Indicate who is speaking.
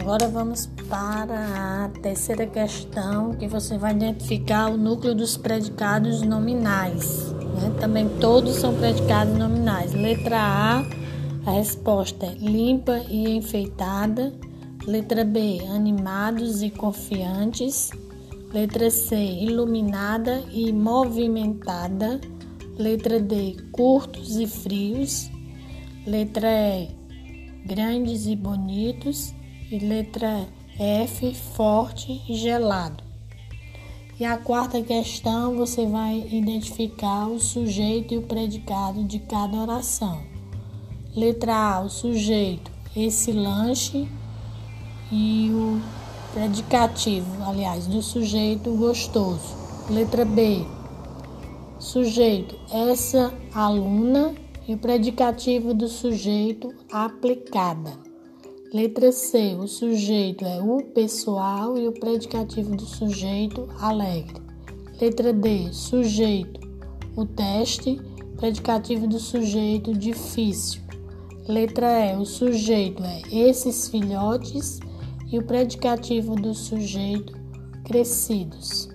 Speaker 1: Agora vamos para a terceira questão, que você vai identificar o núcleo dos predicados nominais. Né? Também todos são predicados nominais. Letra A, a resposta é limpa e enfeitada. Letra B, animados e confiantes. Letra C, iluminada e movimentada. Letra D, curtos e frios. Letra E, grandes e bonitos. E letra F, forte e gelado. E a quarta questão, você vai identificar o sujeito e o predicado de cada oração. Letra A, o sujeito, esse lanche e o predicativo, aliás, do sujeito gostoso. Letra B, sujeito, essa aluna e o predicativo do sujeito aplicada. Letra C, o sujeito é o pessoal e o predicativo do sujeito alegre. Letra D, sujeito, o teste, predicativo do sujeito difícil. Letra E, o sujeito é esses filhotes e o predicativo do sujeito crescidos.